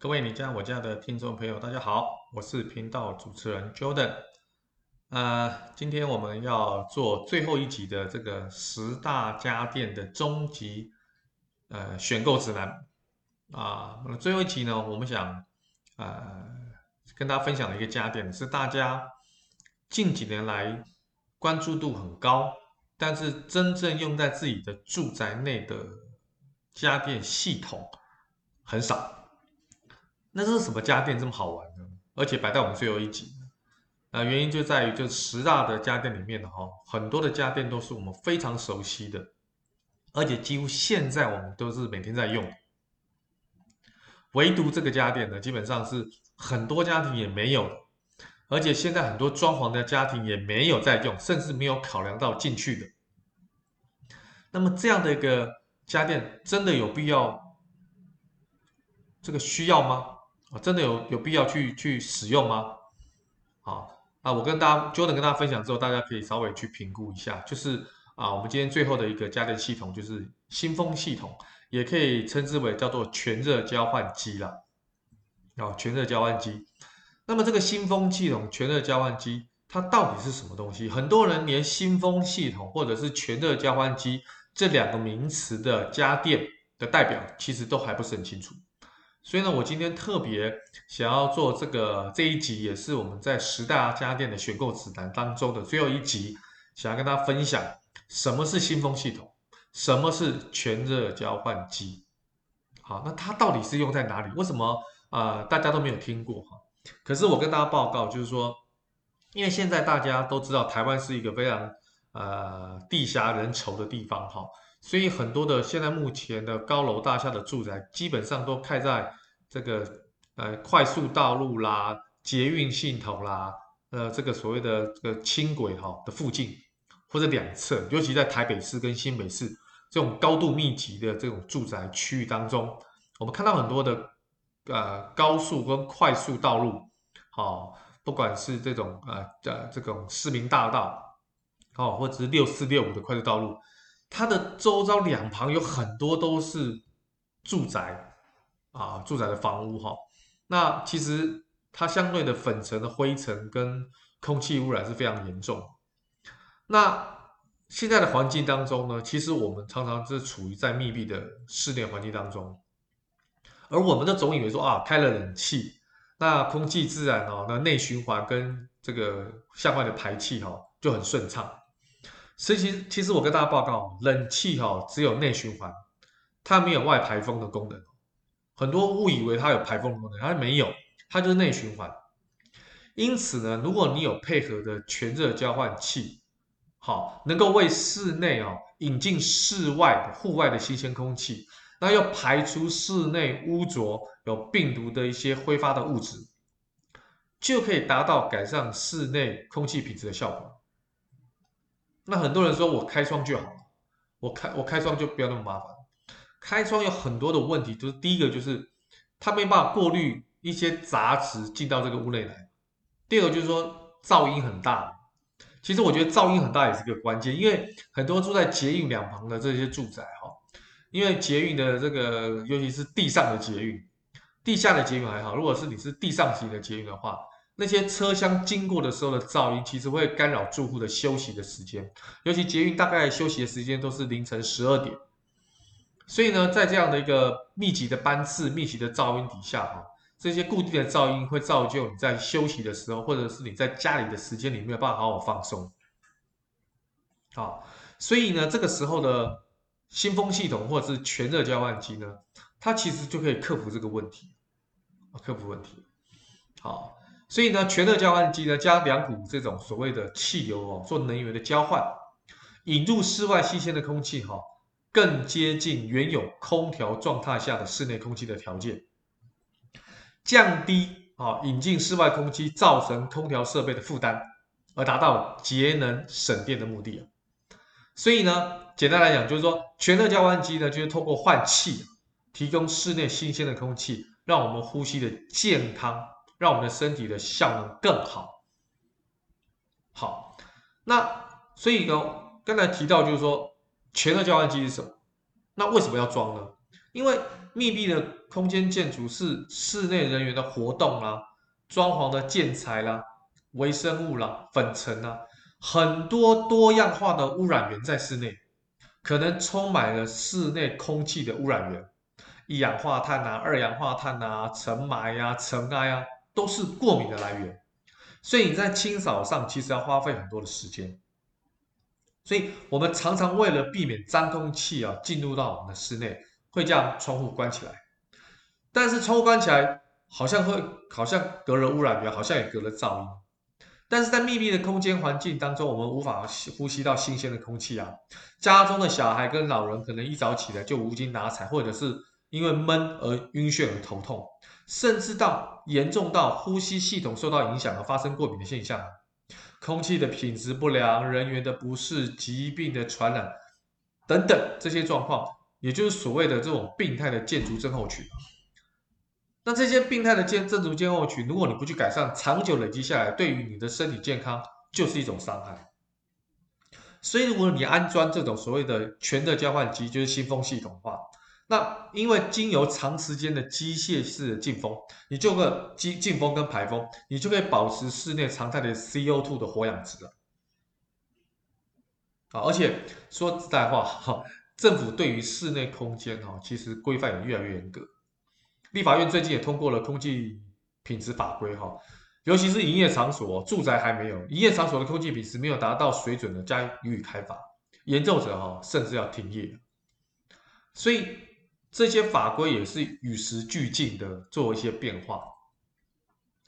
各位你家我家的听众朋友，大家好，我是频道主持人 Jordan。呃，今天我们要做最后一集的这个十大家电的终极呃选购指南啊。那最后一集呢，我们想呃跟大家分享的一个家电是大家近几年来关注度很高，但是真正用在自己的住宅内的家电系统很少。那这是什么家电这么好玩呢？而且摆在我们最后一集，那原因就在于，就十大的家电里面的哈，很多的家电都是我们非常熟悉的，而且几乎现在我们都是每天在用。唯独这个家电呢，基本上是很多家庭也没有，而且现在很多装潢的家庭也没有在用，甚至没有考量到进去的。那么这样的一个家电，真的有必要这个需要吗？啊，真的有有必要去去使用吗？好，啊，我跟大家 Jordan 跟大家分享之后，大家可以稍微去评估一下。就是啊，我们今天最后的一个家电系统就是新风系统，也可以称之为叫做全热交换机啦。啊，全热交换机。那么这个新风系统、全热交换机，它到底是什么东西？很多人连新风系统或者是全热交换机这两个名词的家电的代表，其实都还不是很清楚。所以呢，我今天特别想要做这个这一集，也是我们在十大家电的选购指南当中的最后一集，想要跟大家分享什么是新风系统，什么是全热交换机。好，那它到底是用在哪里？为什么啊、大家都没有听过哈？可是我跟大家报告，就是说，因为现在大家都知道，台湾是一个非常呃地狭人稠的地方哈。所以很多的现在目前的高楼大厦的住宅，基本上都开在这个呃快速道路啦、捷运系统啦、呃这个所谓的这个轻轨哈的附近或者两侧，尤其在台北市跟新北市这种高度密集的这种住宅区域当中，我们看到很多的呃高速跟快速道路，好，不管是这种呃呃这种市民大道，哦，或者是六四六五的快速道路。它的周遭两旁有很多都是住宅啊，住宅的房屋哈。那其实它相对的粉尘的灰尘跟空气污染是非常严重。那现在的环境当中呢，其实我们常常是处于在密闭的室内环境当中，而我们都总以为说啊，开了冷气，那空气自然哦，那内循环跟这个向外的排气哈就很顺畅。所以其实，其实我跟大家报告，冷气哈只有内循环，它没有外排风的功能。很多误以为它有排风功能，它没有，它就是内循环。因此呢，如果你有配合的全热交换器，好，能够为室内哦引进室外的户外的新鲜空气，那要排出室内污浊有病毒的一些挥发的物质，就可以达到改善室内空气品质的效果。那很多人说我开窗就好了，我开我开窗就不要那么麻烦。开窗有很多的问题，就是第一个就是它没办法过滤一些杂质进到这个屋内来。第二个就是说噪音很大。其实我觉得噪音很大也是个关键，因为很多住在捷运两旁的这些住宅哈，因为捷运的这个尤其是地上的捷运，地下的捷运还好，如果是你是地上型的捷运的话。那些车厢经过的时候的噪音，其实会干扰住户的休息的时间，尤其捷运大概休息的时间都是凌晨十二点，所以呢，在这样的一个密集的班次、密集的噪音底下，哈，这些固定的噪音会造就你在休息的时候，或者是你在家里的时间里没有办法好好放松，好，所以呢，这个时候的新风系统或者是全热交换机呢，它其实就可以克服这个问题，克服问题，好。所以呢，全热交换机呢，将两股这种所谓的气流哦，做能源的交换，引入室外新鲜的空气哈，更接近原有空调状态下的室内空气的条件，降低啊引进室外空气造成空调设备的负担，而达到节能省电的目的啊。所以呢，简单来讲就是说，全热交换机呢，就是通过换气，提供室内新鲜的空气，让我们呼吸的健康。让我们的身体的效能更好。好，那所以呢，刚才提到就是说，全热交换机是什么？那为什么要装呢？因为密闭的空间建筑是室内人员的活动啦、啊、装潢的建材啦、微生物啦、粉尘啦，很多多样化的污染源在室内，可能充满了室内空气的污染源，一氧化碳啊、二氧化碳啊、尘霾呀、尘埃啊，都是过敏的来源。所以你在清扫上其实要花费很多的时间。所以我们常常为了避免脏空气啊进入到我们的室内，会将窗户关起来。但是窗户关起来，好像会好像隔了污染源，好像也隔了噪音。但是在密闭的空间环境当中，我们无法呼吸到新鲜的空气啊。家中的小孩跟老人可能一早起来就无精打采，或者是因为闷而晕眩而头痛，甚至到严重到呼吸系统受到影响而发生过敏的现象。空气的品质不良、人员的不适、疾病的传染等等这些状况，也就是所谓的这种病态的建筑症候群。那这些病态的建建筑症候群，如果你不去改善，长久累积下来，对于你的身体健康就是一种伤害。所以，如果你安装这种所谓的全热交换机，就是新风系统的话，那因为经由长时间的机械式的进风，你就个进进风跟排风，你就可以保持室内常态的 CO2 的活氧值了。啊，而且说实在话，哈，政府对于室内空间哈，其实规范也越来越严格。立法院最近也通过了空气品质法规哈，尤其是营业场所，住宅还没有，营业场所的空气品质没有达到水准的，加予以开罚，严重者哈甚至要停业。所以。这些法规也是与时俱进的做一些变化，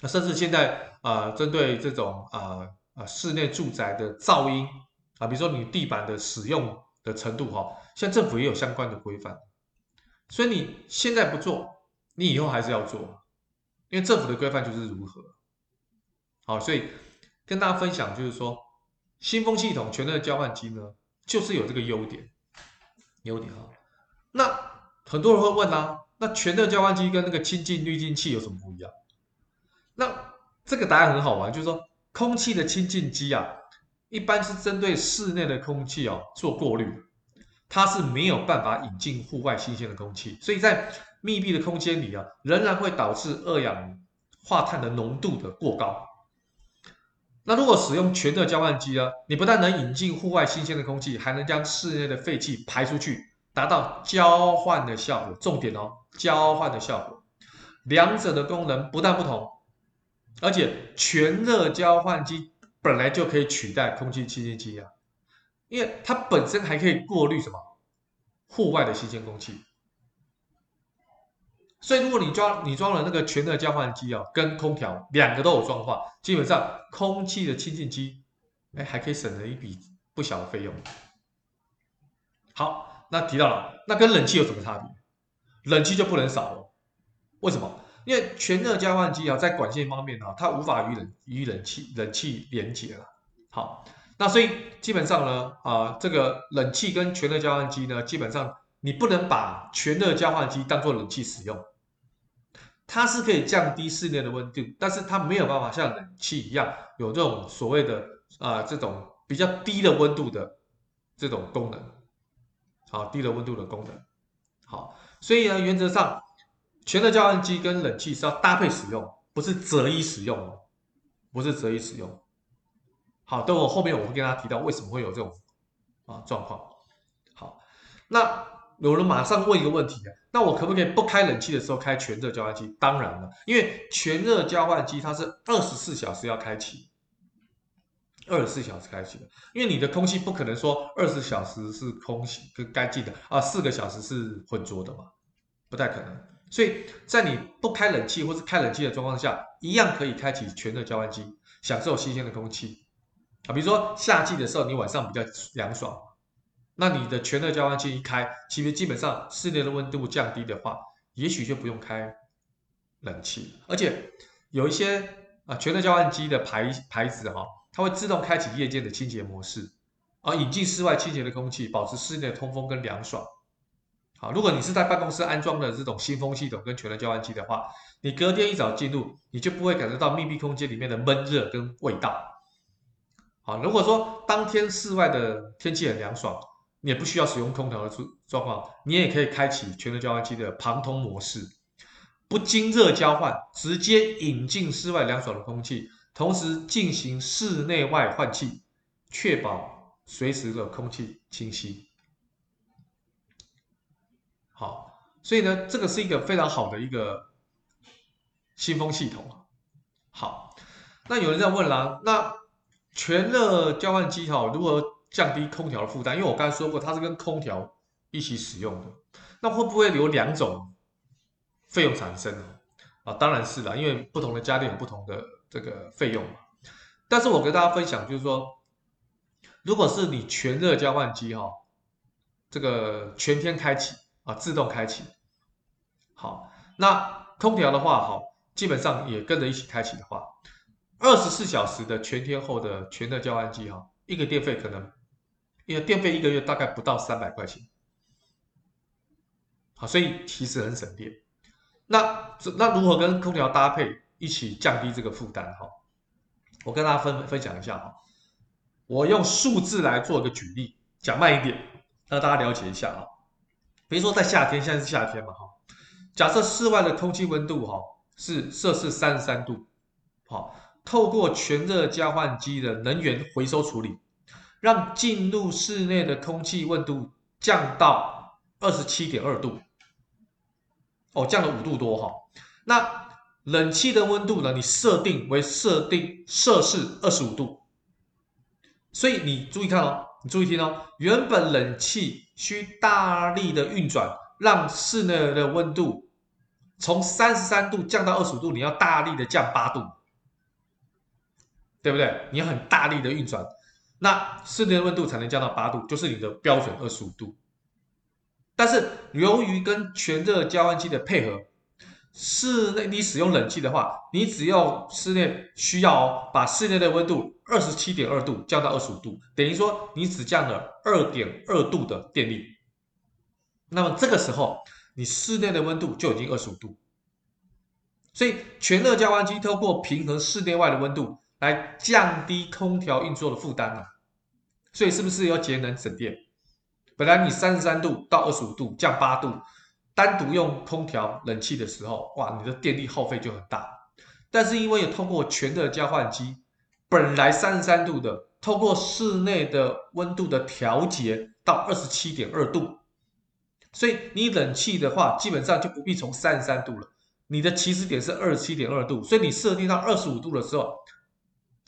那甚至现在啊、呃，针对这种啊啊、呃、室内住宅的噪音啊，比如说你地板的使用的程度哈，现在政府也有相关的规范，所以你现在不做，你以后还是要做，因为政府的规范就是如何。好，所以跟大家分享就是说，新风系统全热交换机呢，就是有这个优点，优点哈，那。很多人会问啊，那全热交换机跟那个清净滤净器有什么不一样？那这个答案很好玩，就是说空气的清净机啊，一般是针对室内的空气哦做过滤，它是没有办法引进户外新鲜的空气，所以在密闭的空间里啊，仍然会导致二氧化碳的浓度的过高。那如果使用全热交换机啊，你不但能引进户外新鲜的空气，还能将室内的废气排出去。达到交换的效果，重点哦，交换的效果，两者的功能不但不同，而且全热交换机本来就可以取代空气清净机啊，因为它本身还可以过滤什么户外的新鲜空气，所以如果你装你装了那个全热交换机啊，跟空调两个都有装的话，基本上空气的清净机，哎，还可以省了一笔不小的费用。好。那提到了，那跟冷气有什么差别？冷气就不能少了，为什么？因为全热交换机啊，在管线方面啊，它无法与冷与冷气冷气连接了。好，那所以基本上呢，啊，这个冷气跟全热交换机呢，基本上你不能把全热交换机当做冷气使用，它是可以降低室内的温度，但是它没有办法像冷气一样有这种所谓的啊这种比较低的温度的这种功能。好，低的温度的功能。好，所以呢，原则上，全热交换机跟冷气是要搭配使用，不是择一使用哦，不是择一使用。好，等我后面我会跟大家提到为什么会有这种啊状况。好，那有人马上问一个问题，那我可不可以不开冷气的时候开全热交换机？当然了，因为全热交换机它是二十四小时要开启。二十四小时开启的，因为你的空气不可能说二十小时是空气跟干净的啊，四个小时是浑浊的嘛，不太可能。所以在你不开冷气或是开冷气的状况下，一样可以开启全热交换机，享受新鲜的空气啊。比如说夏季的时候，你晚上比较凉爽，那你的全热交换机一开，其实基本上室内的温度降低的话，也许就不用开冷气。而且有一些啊，全热交换机的牌牌子哈。它会自动开启夜间的清洁模式，而引进室外清洁的空气，保持室内的通风跟凉爽。好，如果你是在办公室安装的这种新风系统跟全热交换机的话，你隔天一早进入，你就不会感受到密闭空间里面的闷热跟味道。好，如果说当天室外的天气很凉爽，你也不需要使用空调的状状况，你也可以开启全热交换机的旁通模式，不经热交换，直接引进室外凉爽的空气，同时进行室内外换气，确保随时的空气清新。好，所以呢，这个是一个非常好的一个新风系统。好，那有人在问啦，那全热交换机哈，如何降低空调的负担？因为我刚才说过，它是跟空调一起使用的，那会不会有两种费用产生呢？啊，当然是的，因为不同的家电有不同的这个费用嘛。但是我跟大家分享，就是说，如果是你全热交换机哈，这个全天开启啊，自动开启，好，那空调的话哈，基本上也跟着一起开启的话。二十四小时的全天候的全热交换机哈，一个电费可能，因为电费一个月大概不到三百块钱，好，所以其实很省电。那那如何跟空调搭配一起降低这个负担哈？我跟大家分分享一下哈，我用数字来做一个举例，讲慢一点，让大家了解一下啊。比如说在夏天，现在是夏天嘛哈，假设室外的空气温度哈是摄氏三十三度，好。透过全热交换机的能源回收处理，让进入室内的空气温度降到二十七点二度，哦，降了五度多哈。那冷气的温度呢？你设定为设定摄氏二十五度，所以你注意看哦，你注意听哦，原本冷气需大力的运转，让室内的温度从三十三度降到二十五度，你要大力的降八度。对不对？你要很大力的运转，那室内的温度才能降到八度，就是你的标准二十五度。但是由于跟全热交换机的配合，室内你使用冷气的话，你只要室内需要把室内的温度二十七点二度降到二十五度，等于说你只降了二点二度的电力。那么这个时候，你室内的温度就已经二十五度。所以全热交换机透过平衡室内外的温度。来降低空调运作的负担，所以是不是要节能省电？本来你三十三度到二十五度降八度，单独用空调冷气的时候，哇，你的电力耗费就很大。但是因为有通过全热交换机，本来三十三度的，透过室内的温度的调节到二十七点二度，所以你冷气的话，基本上就不必从三十三度了，你的起始点是二十七点二度，所以你设定到二十五度的时候。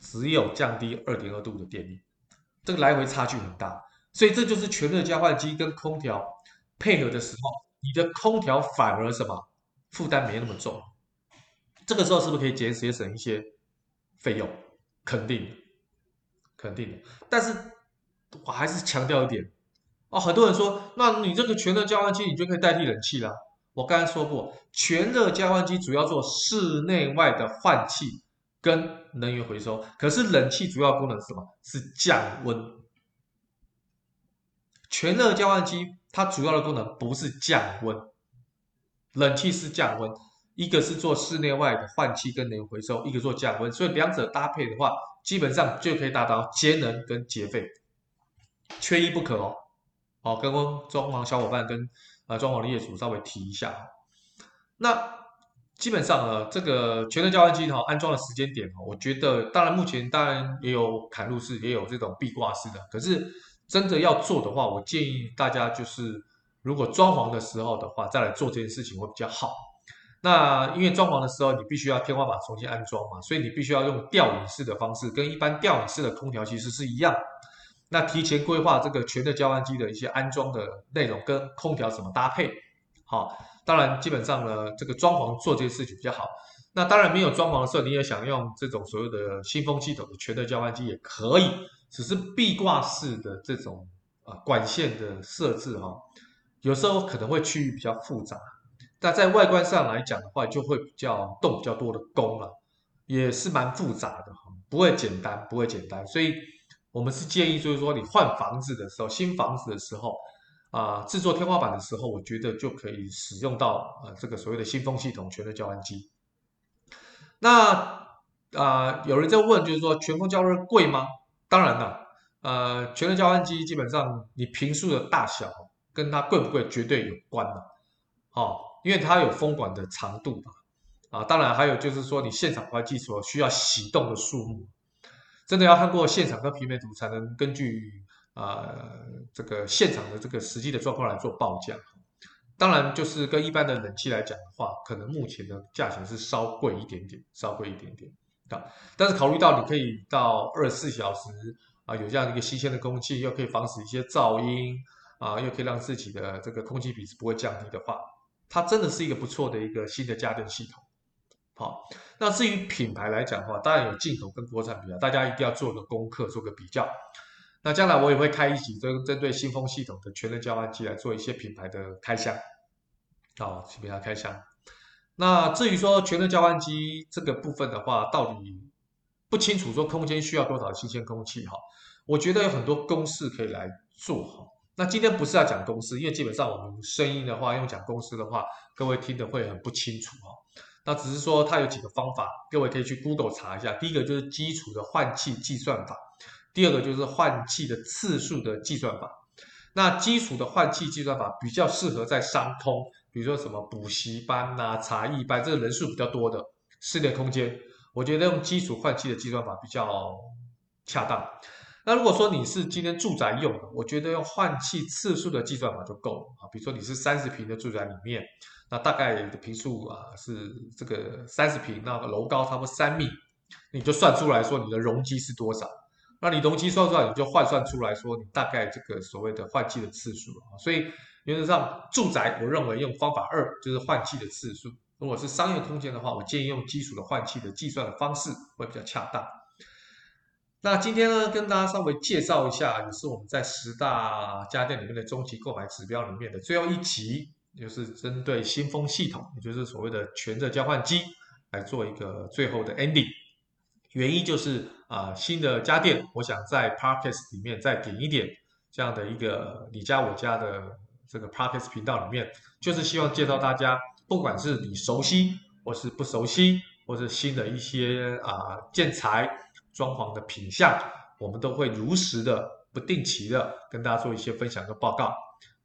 只有降低二点二度的电力，这个来回差距很大，所以这就是全热交换机跟空调配合的时候，你的空调反而什么负担没那么重，这个时候是不是可以节节省一些费用？肯定的，肯定的。但是我还是强调一点哦，很多人说，那你这个全热交换机你就可以代替冷气了。我刚才说过，全热交换机主要做室内外的换气。跟能源回收，可是冷气主要功能是什么？是降温。全热交换机它主要的功能不是降温，冷气是降温，一个是做室内外的换气跟能回收，一个做降温，所以两者搭配的话，基本上就可以达到节能跟节费，缺一不可哦。好，跟装潢小伙伴跟啊装潢的业主稍微提一下，那。基本上呢，这个全热交换机哈安装的时间点哈，我觉得当然目前当然也有嵌入式，也有这种壁挂式的。可是真的要做的话，我建议大家就是如果装潢的时候的话，再来做这件事情会比较好。那因为装潢的时候你必须要天花板重新安装嘛，所以你必须要用吊顶式的方式，跟一般吊顶式的空调其实是一样。那提前规划这个全热交换机的一些安装的内容跟空调怎么搭配，好。当然，基本上呢，这个装潢做这些事情比较好。那当然没有装潢的时候，你也想用这种所谓的新风系统的全热交换机也可以，只是壁挂式的这种啊管线的设置哈，有时候可能会区域比较复杂。但在外观上来讲的话，就会比较动比较多的工了，也是蛮复杂的哈，不会简单，不会简单。所以我们是建议，就是说你换房子的时候，新房子的时候。啊，制作天花板的时候，我觉得就可以使用到呃这个所谓的新风系统全热交换机。那啊，有人在问，就是说全风交热贵吗？当然了，呃，全热交换机基本上你坪数的大小跟它贵不贵绝对有关嘛，哦，因为它有风管的长度嘛，啊，当然还有就是说你现场换气所需要启动的数目，真的要看过现场跟平面图才能根据、呃、这个现场的这个实际的状况来做报价。当然就是跟一般的冷气来讲的话，可能目前的价钱是稍贵一点点，稍贵一点点啊，但是考虑到你可以到二十四小时。啊，有这样一个新鲜的空气，又可以防止一些噪音啊，又可以让自己的这个空气品质不会降低的话，它真的是一个不错的一个新的家电系统。好，那至于品牌来讲的话，当然有进口跟国产比较，大家一定要做个功课，做个比较。那将来我也会开一集针针对新风系统的全能交换机来做一些品牌的开箱，好，去给它开箱。那至于说全热交换机这个部分的话，到底不清楚说空间需要多少新鲜空气哈？我觉得有很多公式可以来做哈。那今天不是要讲公式，因为基本上我们声音的话用讲公式的话，各位听得会很不清楚哈。那只是说它有几个方法，各位可以去 Google 查一下。第一个就是基础的换气计算法，第二个就是换气的次数的计算法。那基础的换气计算法比较适合在商通，比如说什么补习班呐、茶艺班，这个人数比较多的室内空间，我觉得用基础换气的计算法比较恰当。那如果说你是今天住宅用的，我觉得用换气次数的计算法就够了啊。比如说你是三十平的住宅里面，那大概的坪数啊是这个三十平，那楼高差不多三米，你就算出来说你的容积是多少。那你容积算出来，你就换算出来说你大概这个所谓的换气的次数啊。所以原则上住宅，我认为用方法二就是换气的次数。如果是商业空间的话，我建议用基础的换气的计算的方式会比较恰当。那今天呢，跟大家稍微介绍一下，也是我们在十大家电里面的终极购买指标里面的最后一集，就是针对新风系统，也就是所谓的全热交换机来做一个最后的 ending。原因就是啊、新的家电，我想在 Podcast 里面再点一点这样的一个你家我家的这个 Podcast 频道里面，就是希望介绍大家，不管是你熟悉或是不熟悉，或是新的一些啊、建材。装潢的品相，我们都会如实的、不定期的跟大家做一些分享跟报告。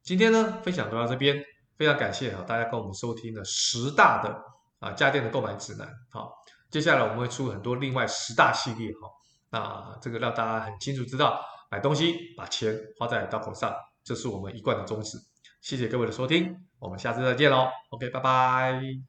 今天呢，分享到这边，非常感谢啊大家跟我们收听的十大的啊家电的购买指南。好，接下来我们会出很多另外十大系列哈，那这个让大家很清楚知道，买东西把钱花在刀口上，这是我们一贯的宗旨。谢谢各位的收听，我们下次再见喽。OK，拜拜。